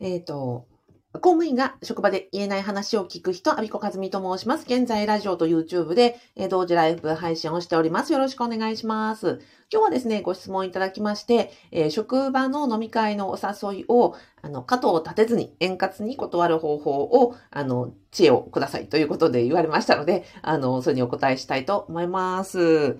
えっ、と、公務員が職場で言えない話を聞く人、アビコカズミと申します。現在、ラジオと YouTube で、えー同時ライブ配信をしております。よろしくお願いします。今日はですね、ご質問いただきまして、えー職場の飲み会のお誘いを、あの、肩を立てずに円滑に断る方法を、あの、知恵をくださいということで言われましたので、あの、それにお答えしたいと思います。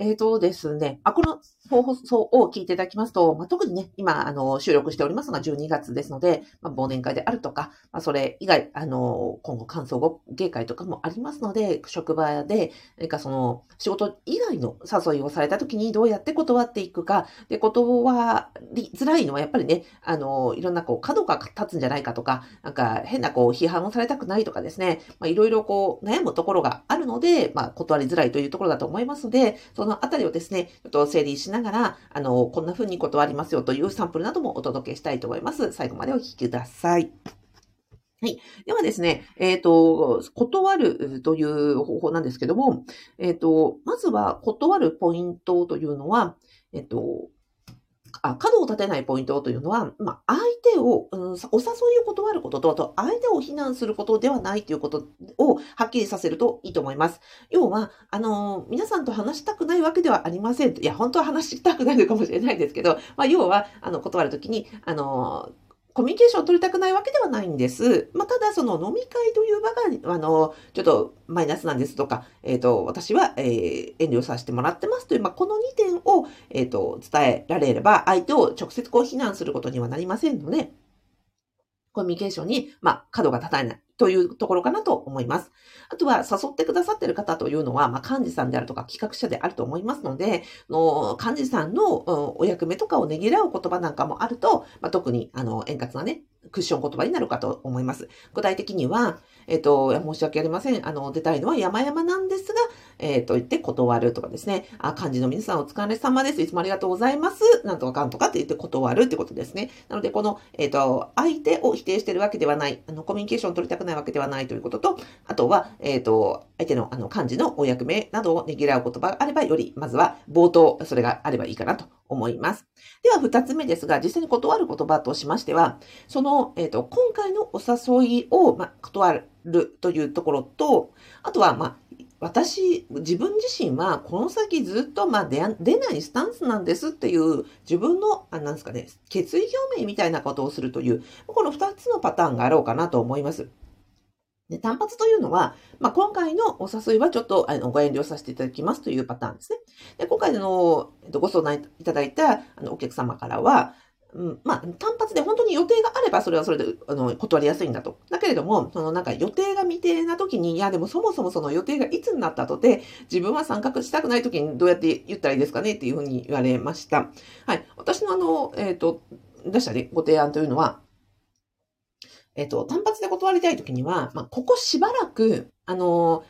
えーとですね、あ、この放送を聞いていただきますと、まあ、特にね、今、あの、収録しておりますのが12月ですので、まあ、忘年会であるとか、まあ、それ以外、あの、今後感想語芸会とかもありますので、職場で、何かその、仕事以外の誘いをされた時にどうやって断っていくか、で、断りづらいのはやっぱりね、あの、いろんなこう、角が立つんじゃないかとか、なんか変なこう、批判をされたくないとかですね、まあ、いろいろこう、悩むところがあるので、まあ、断りづらいというところだと思いますので、そのあたりをですね、ちょっと整理しなながら、あの、こんな風に断りますよというサンプルなどもお届けしたいと思います。最後までお聞きください。はい。ではですね、えっ、と、断るという方法なんですけども、えっ、と、まずは断るポイントというのは、えっ、と、あ、角を立てないポイントというのは、まあ、相手を、うん、お誘いを断ることと、あと、相手を非難することではないということをはっきりさせるといいと思います。要は、あの、皆さんと話したくないわけではありません。いや、本当は話したくないのかもしれないですけど、まあ、要は、あの、断るときに、あの、コミュニケーションを取りたくないわけではないんです。まあ、ただ、その飲み会という場が、あの、ちょっとマイナスなんですとか、えっ、と、私は、えー遠慮させてもらってますという、まあ、この2点を、えっ、と、伝えられれば、相手を直接こう非難することにはなりませんので、コミュニケーションに、まあ、角が立たないというところかなと思います。あとは、誘ってくださっている方というのは、まあ、幹事さんであるとか企画者であると思いますので、の幹事さんの、お役目とかをねぎらう言葉なんかもあると、まあ、特に、あの、円滑なね、クッション言葉になるかと思います。具体的には、えっ、と、申し訳ありません。あの、出たいのは山々なんですが、えっ、と、言って断るとかですね。あ、漢字の皆さんお疲れ様です。いつもありがとうございます。なんとかかんとかって言って断るってことですね。なので、この、えっ、と、相手を否定してるわけではない。あの、コミュニケーション取りたくないわけではないということと、あとは、えっ、と、相手の、あの、漢字のお役目などをねぎらう言葉があれば、より、まずは、冒頭、それがあればいいかなと思います。では、二つ目ですが、実際に断る言葉としましては、その、えっ、と、今回のお誘いを、まあ、断るというところと、あとは、まあ、私、自分自身は、この先ずっと、まあ、出出ないスタンスなんですっていう、自分の、あなんですかね、決意表明みたいなことをするという、この二つのパターンがあろうかなと思います。で単発というのは、まあ、今回のお誘いはちょっとあのご遠慮させていただきますというパターンですね。で今回の、えっと、ご相談いただいたあのお客様からは、うん、まあ、単発で本当に予定があればそれはそれであの断りやすいんだと。だけれども、そのなんか予定が未定な時に、いやでもそもそもその予定がいつになった後で、自分は参画したくない時にどうやって言ったらいいですかねっていうふうに言われました。はい。私のあの、えっ、と、出したね、ご提案というのは、えっ、と、単発で断りたいときには、まあ、ここしばらく、あの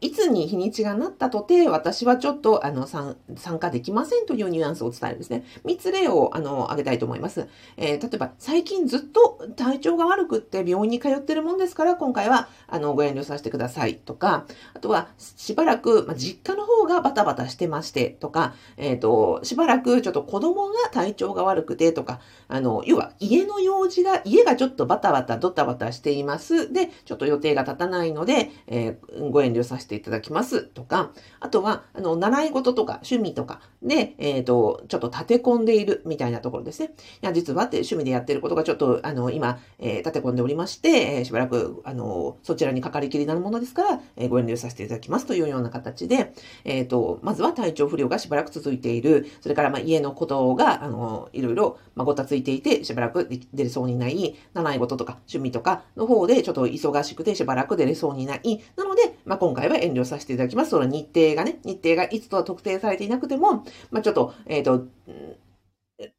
いつに日にちがなったとて、私はちょっと、あの、参加できませんというニュアンスを伝えるんですね。三つ例を、あの、挙げたいと思います。えー例えば、最近ずっと体調が悪くって病院に通ってるもんですから、今回は、あの、ご遠慮させてくださいとか、あとは、しばらく、ま、実家の方がバタバタしてましてとか、えっ、と、しばらくちょっと子供が体調が悪くてとか、あの、要は家の用事が、家がちょっとバタバタドタバタしています。で、ちょっと予定が立たないので、えーご遠慮させてていただきますとか、あとは、あの、習い事とか趣味とかで、えっ、と、ちょっと立て込んでいるみたいなところですね。いや、実はって趣味でやってることがちょっと、あの、今、えー立て込んでおりまして、えーしばらく、あの、そちらにかかりきりになるものですから、えご遠慮させていただきますというような形で、えっ、と、まずは体調不良がしばらく続いている、それから、まあ、家のことが、あの、いろいろ、まあ、ごたついていて、しばらく出れそうにない、習い事とか趣味とかの方で、ちょっと忙しくてしばらく出れそうにない。なので、まあ、今回は遠慮させていただきます。その日程がね、日程がいつとは特定されていなくても、まあ、ちょっと、えっ、と、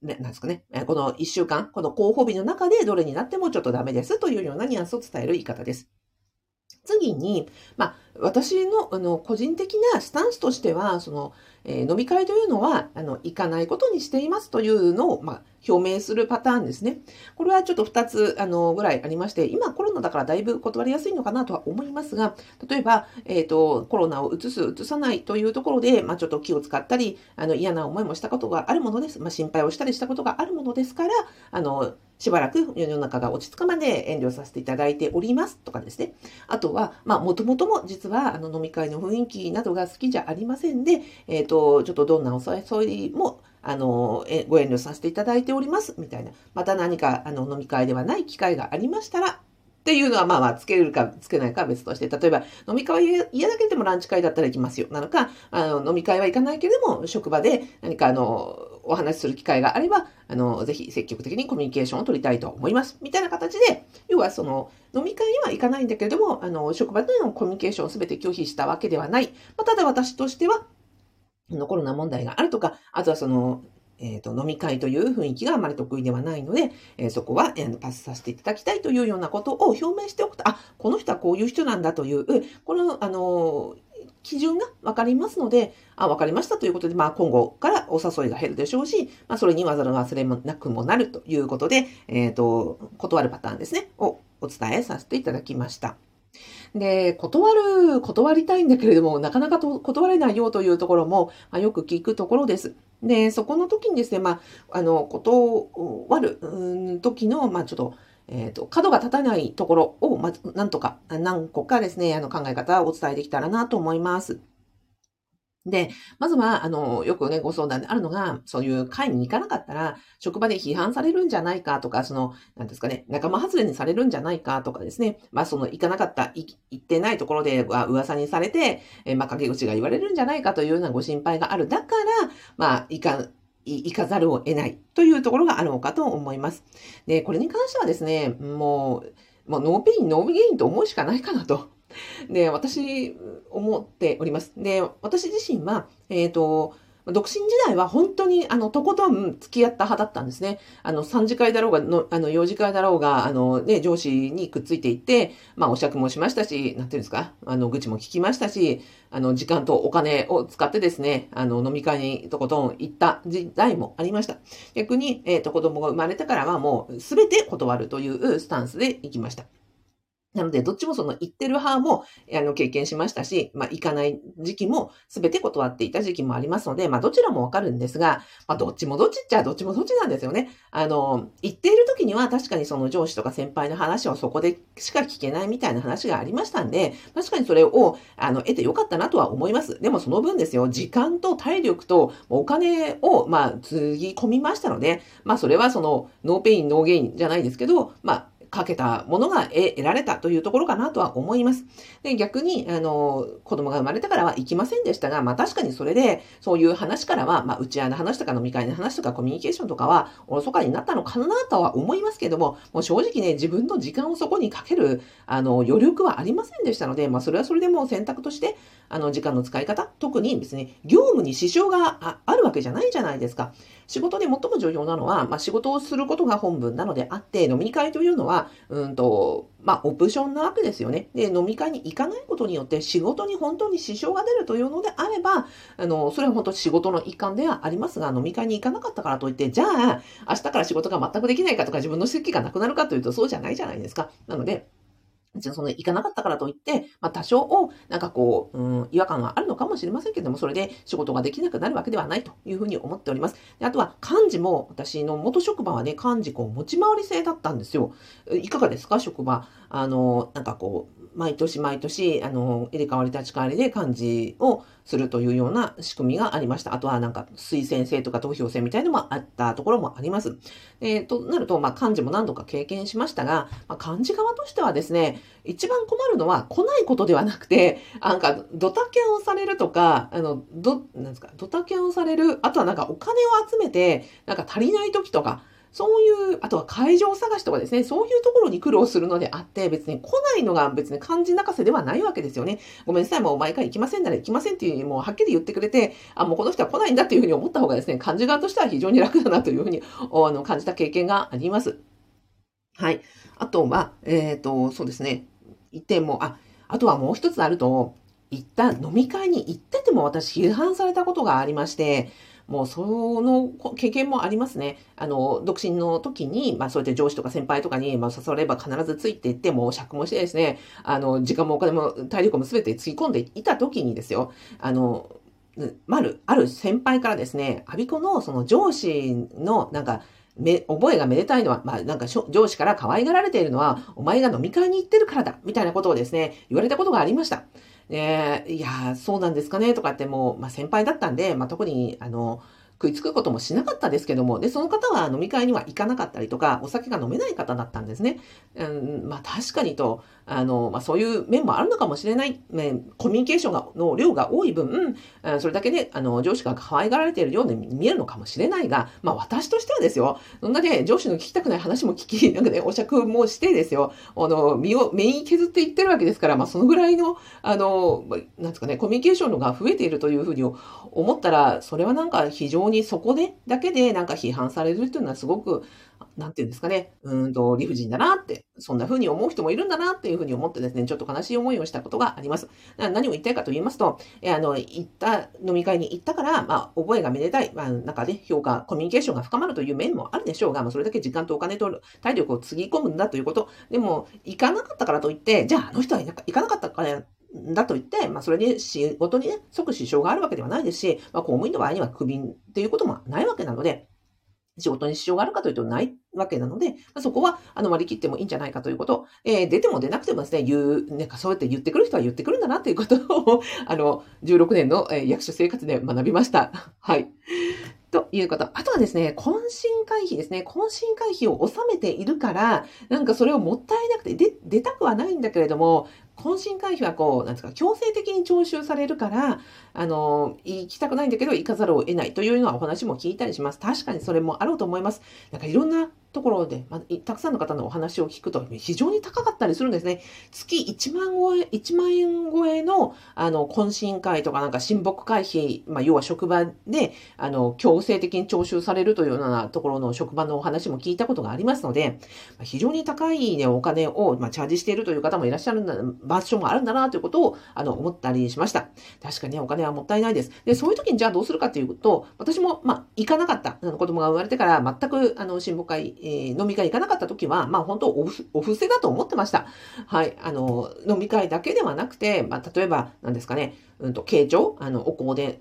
ね、なんですかね。この1週間、この候補日の中でどれになってもちょっとダメですというようなニュアンスを伝える言い方です。次に、まあ、私の、あの、個人的なスタンスとしては、その、えー飲み会というのは、あの、行かないことにしていますというのを、まあ、表明するパターンですね。これはちょっと2つ、あの、ぐらいありまして、今コロナだからだいぶ断りやすいのかなとは思いますが、例えば、えっ、と、コロナを移す、移さないというところで、まあ、ちょっと気を使ったり、あの、嫌な思いもしたことがあるものです。まあ、心配をしたりしたことがあるものですから、あの、しばらく世の中が落ち着くまで遠慮させていただいておりますとかですね。あとは、まあ、もともとも実はあの飲み会の雰囲気などが好きじゃありませんで、えっ、ー、と、ちょっとどんなお誘いも、あの、えご遠慮させていただいております、みたいな。また何か、あの、飲み会ではない機会がありましたら、っていうのは、まあまあ、つけるかつけないかは別として、例えば、飲み会は嫌だけでもランチ会だったら行きますよ。なのか、あの、飲み会は行かないけれども、職場で何か、あの、お話しする機会があれば、あの、ぜひ積極的にコミュニケーションを取りたいと思います。みたいな形で、要はその、飲み会には行かないんだけれども、あの、職場でのコミュニケーションを全て拒否したわけではない。まあ、ただ私としては、コロナ問題があるとか、あとはその、えっ、ー、と、飲み会という雰囲気があまり得意ではないので、えー、そこは、えー、パスさせていただきたいというようなことを表明しておくと、あ、この人はこういう人なんだという、この、あの基準が分かりますので、あ、分かりましたということで、まあ今後からお誘いが減るでしょうし、まあそれにわざわざ忘れもなくもなるということで、えっ、と、断るパターンですね、をお伝えさせていただきました。で、断る、断りたいんだけれども、なかなか断れないよというところも、まあ、よく聞くところです。で、そこの時にですね、まあ、あの、断る時の、まあ、ちょっと、えっ、ー、と、角が立たないところを、まず、なんとか、何個かですね、あの、考え方をお伝えできたらなと思います。で、まずは、あの、よくね、ご相談であるのが、そういう会に行かなかったら、職場で批判されるんじゃないかとか、その、なんですかね、仲間外れにされるんじゃないかとかですね、まあ、その、行かなかった、行ってないところでは噂にされて、えまあ、陰口が言われるんじゃないかというようなご心配がある。だから、まあ、行か、行かざるを得ないというところがあるのかと思います。で、これに関してはですね、もう、もう no pain, no gain と思うしかないかなと。で、私、思っております。で、私自身は、えっ、ー、と、独身時代は本当に、あの、とことん付き合った派だったんですね。あの、3次会だろうが、のあの、4次会だろうが、あの、ね、上司にくっついていって、まあ、お酌もしましたし、なんていうんですか、あの、愚痴も聞きましたし、あの、時間とお金を使ってですね、あの、飲み会にとことん行った時代もありました。逆に、えっ、ー、と、子供が生まれてからはもう、すべて断るというスタンスで行きました。なので、どっちもその行ってる派も、あの、経験しましたし、まあ、行かない時期も全て断っていた時期もありますので、まあ、どちらもわかるんですが、まあ、どっちもどっちっちゃどっちもどっちなんですよね。あの、行っている時には確かにその上司とか先輩の話をそこでしか聞けないみたいな話がありましたんで、確かにそれを、あの、得てよかったなとは思います。でもその分ですよ、時間と体力とお金を、まあ、つぎ込みましたので、まあ、それはその、 no pain, no gain じゃないですけど、まあ、かけたものが得られたというところかなとは思います。で逆に、あの、子供が生まれてからは行きませんでしたが、まあ確かにそれで、そういう話からは、まあ打ち合いの話とか飲み会の話とかコミュニケーションとかはおろそかになったのかなとは思いますけども、もう正直ね、自分の時間をそこにかける、あの、余力はありませんでしたので、まあそれはそれでも選択として、あの、時間の使い方、特にですね、業務に支障があるわけじゃないじゃないですか。仕事で最も重要なのは、まあ仕事をすることが本分なのであって、飲み会というのは、うんと、まあ、オプションなわけですよね。で、飲み会に行かないことによって仕事に本当に支障が出るというのであれば、あの、それは本当仕事の一環ではありますが、飲み会に行かなかったからといって、じゃあ、明日から仕事が全くできないかとか、自分の席がなくなるかというと、そうじゃないじゃないですか。なので、その行かなかったからといって、まあ多少を、なんかこう、うん、違和感はあるのかもしれませんけれども、それで仕事ができなくなるわけではないというふうに思っております。であとは、幹事も、私の元職場はね、幹事こう持ち回り制だったんですよ。いかがですか？職場。あの、なんかこう、毎年毎年、あの、入れ替わり立ち替わりで幹事をするというような仕組みがありました。あとはなんか推薦制とか投票制みたいのもあったところもあります。えー、となると、まあ、幹事も何度か経験しましたが、まあ、幹事側としてはですね、一番困るのは来ないことではなくて、なんか、ドタキャンをされるとか、あの、ど、なんですか、ドタキャンをされる、あとはなんかお金を集めて、なんか足りない時とか、そういう、あとは会場探しとかですね、そういうところに苦労するのであって、別に来ないのが別に漢字泣かせではないわけですよね。ごめんなさい、もう毎回行きませんなら行きませんっていうふうに、もうはっきり言ってくれて、あ、もうこの人は来ないんだっていうふうに思った方がですね、漢字側としては非常に楽だなというふうにあの感じた経験があります。はい。あとは、えっ、ー、と、そうですね、一点も、あ、あとはもう一つあると、一旦飲み会に行ってても私批判されたことがありまして、もうその経験もありますね。あの、独身の時に、まあそうやって上司とか先輩とかに、まあ誘われば必ずついていって、もう尺もしてですね、あの、時間もお金も体力も全てつぎ込んでいた時にですよ、あの、まる、ある先輩からですね、アビコのその上司のなんか、め、覚えがめでたいのは、まあなんか上司から可愛がられているのは、お前が飲み会に行ってるからだ、みたいなことをですね、言われたことがありました。ねいやそうなんですかね、とかってもう、まあ先輩だったんで、まあ特に、あの、食いつくこともしなかったですけども、で、その方は飲み会には行かなかったりとか、お酒が飲めない方だったんですね。うん、まあ確かにと、あの、まあそういう面もあるのかもしれない、ね、コミュニケーションがの量が多い分、うんそれだけで、あの、上司が可愛がられているように見えるのかもしれないが、まあ私としてはですよ、そんなね、上司の聞きたくない話も聞き、なんかね、お酌もしてですよ、あの、身を、目に削っていってるわけですから、まあそのぐらいの、あの、なんですかね、コミュニケーションのが増えているというふうに思ったら、それはなんか非常にそこで、だけでなんか批判されるっていうのはすごく、なんていうんですかね、うんと理不尽だなって、そんな風に思う人もいるんだなっていう風に思ってですね、ちょっと悲しい思いをしたことがあります。何を言いたいかと言いますと、えあの、行った、飲み会に行ったから、まあ、覚えがめでたい、まあ、中で評価、コミュニケーションが深まるという面もあるでしょうが、まあ、それだけ時間とお金と体力をつぎ込むんだということ。でも、行かなかったからといって、じゃあ、あの人は行かなかったから、だと言って、まあ、それで仕事にね、即支障があるわけではないですし、まあ、公務員の場合にはクビっていうこともないわけなので、仕事に支障があるかというとないわけなので、まあ、そこはあの割り切ってもいいんじゃないかということ、えー、出ても出なくてもですね、言う、なんかそうやって言ってくる人は言ってくるんだなということを、あの、16年の、え、役所生活で学びました。はい。ということ。あとはですね、懇親会費ですね。懇親会費を納めているから、なんかそれをもったいなくて、で、出たくはないんだけれども、懇親会費はこう、なんですか、強制的に徴収されるから、あの、行きたくないんだけど行かざるを得ないというようなお話も聞いたりします。確かにそれもあろうと思います。なんかいろんなところで、まあ、たくさんの方のお話を聞くと非常に高かったりするんですね。月1万超え、1万円超えの、あの、懇親会とかなんか親睦会費、まあ、要は職場で、あの、強制的に徴収されるというようなところの職場のお話も聞いたことがありますので、まあ、非常に高いね、お金を、まあ、チャージしているという方もいらっしゃるんだ、場所もあるんだなということを、あの、思ったりしました。確かに、ね、お金はもったいないです。で、そういう時にじゃあどうするかというと、私も、まあ、行かなかった。あの子供が生まれてから全く、あの、親睦会、えー、飲み会行かなかった時は、まあ本当おお布施だと思ってました。はい。あの、飲み会だけではなくて、まあ例えば、何ですかね、うんと、慶長、あの、お香典、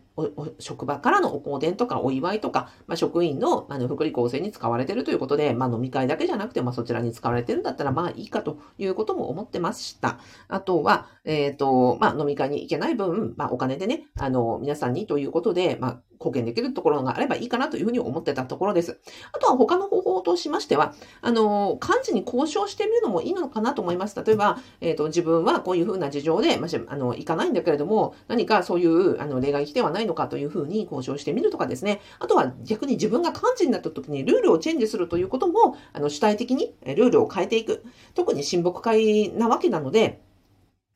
職場からのお香典とかお祝いとか、まあ、職員のあの福利厚生に使われてるということで、まあ、飲み会だけじゃなくて、まあ、そちらに使われてるんだったら、まあいいかということも思ってました。あとは、えっ、ー、と、まあ、飲み会に行けない分、まあ、お金でね、あの、皆さんにということで、まあ、貢献できるところがあればいいかなというふうに思ってたところです。あとは他の方法としましては、あの、幹事に交渉してみるのもいいのかなと思います。例えば、えっ、ー、と、自分はこういうふうな事情で、まあ、あの、行かないんだけれども、何かそういうあの例外規定はないのかというふうに交渉してみるとかですね。あとは逆に自分が幹事になった時にルールをチェンジするということも、あの主体的にルールを変えていく。特に親睦会なわけなので、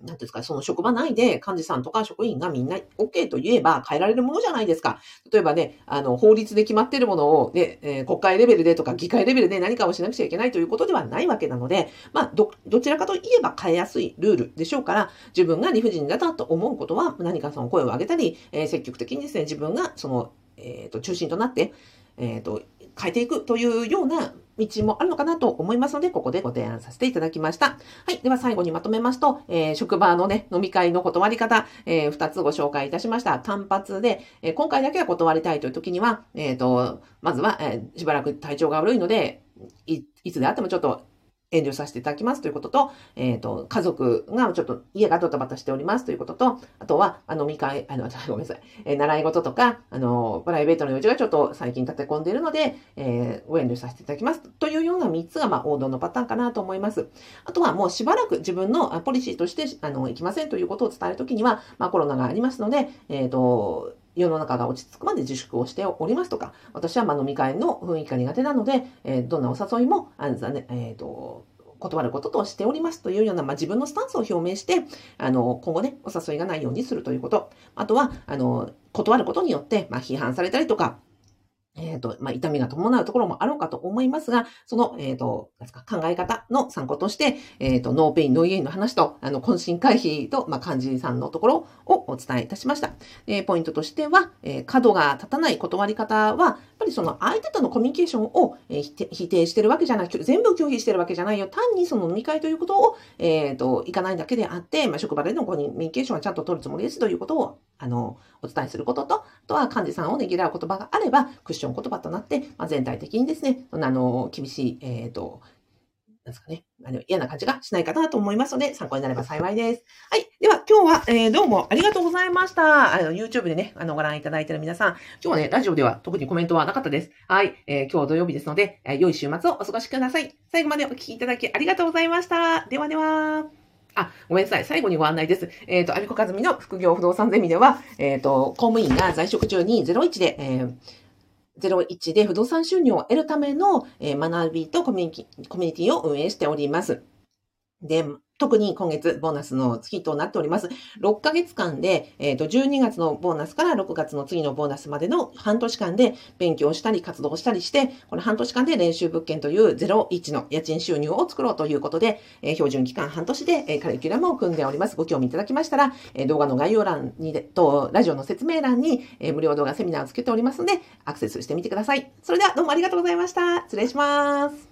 なんですか、その職場内で幹事さんとか職員がみんな OK と言えば変えられるものじゃないですか。例えばね、あの、法律で決まってるものを、ね、えー、国会レベルでとか議会レベルで何かをしなくちゃいけないということではないわけなので、まあ、ど、どちらかといえば変えやすいルールでしょうから、自分が理不尽だと思うことは何かその声を上げたり、えー、積極的にですね、自分がその、えっ、ー、と、中心となって、えっ、と、変えていくというような道もあるのかなと思いますので、ここでご提案させていただきました。はい。では最後にまとめますと、えー、職場のね、飲み会の断り方、えー、2つご紹介いたしました。単発で、えー、今回だけは断りたいという時には、えっ、ー、と、まずは、えー、しばらく体調が悪いので、い、いつであってもちょっと遠慮させていただきますということと、えっ、ー、と、家族がちょっと家がドタバタしておりますということと、あとは、あの、見会、あの、ごめんなさい、えー、習い事とか、あの、プライベートの用事がちょっと最近立て込んでいるので、えー、ご遠慮させていただきますというような3つが、まあ、王道のパターンかなと思います。あとは、もうしばらく自分のポリシーとして、あの、行きませんということを伝えるときには、まあ、コロナがありますので、えっ、と、世の中が落ち着くまで自粛をしておりますとか、私はま飲み会の雰囲気が苦手なので、え、どんなお誘いも、あんざね、えっ、ー、と、断ることとしておりますというような、まあ、自分のスタンスを表明して、あの、今後ね、お誘いがないようにするということ。あとは、あの、断ることによって、まあ、批判されたりとか、えっ、ー、と、まあ、痛みが伴うところもあろうかと思いますが、その、えっ、ー、と、ですか、考え方の参考として、えっ、ー、と、 no pain, no gain の話と、あの、懇親会費と、まあ、幹事さんのところをお伝えいたしました。えポイントとしては、え角が立たない断り方は、やっぱりその相手とのコミュニケーションを、え否定してるわけじゃない、全部拒否してるわけじゃないよ。単にその飲み会ということを、えっ、と、いかないだけであって、まあ、職場でのコミュニケーションはちゃんと取るつもりですということを、あの、お伝えすることと、あとは幹事さんをねぎらう言葉があれば、クッション言葉となって、まあ、全体的にですね、あの、厳しい、えっ、ー、と、なんですかね、あの嫌な感じがしないかなと思いますので、参考になれば幸いです。はい。では、今日は、えー、どうもありがとうございました。あの、YouTube でね、あの、ご覧いただいている皆さん、今日はね、ラジオでは特にコメントはなかったです。はい。えー、今日土曜日ですので、えー、良い週末をお過ごしください。最後までお聴きいただきありがとうございました。ではでは。あ、ごめんなさい。最後にご案内です。えっ、ー、と、アビコカズミの副業不動産ゼミでは、えっ、ー、と、公務員が在職中に01で、えー01で不動産収入を得るための、え学びとコミュニティを運営しております。で、特に今月ボーナスの月となっております。6ヶ月間で、えっ、ー、と、12月のボーナスから6月の次のボーナスまでの半年間で勉強したり活動したりして、この半年間で練習物件という01の家賃収入を作ろうということで、えー、標準期間半年で、えー、カリキュラムを組んでおります。ご興味いただきましたら、え動画の概要欄にと、ラジオの説明欄に、え無料動画セミナーをつけておりますので、アクセスしてみてください。それではどうもありがとうございました。失礼します。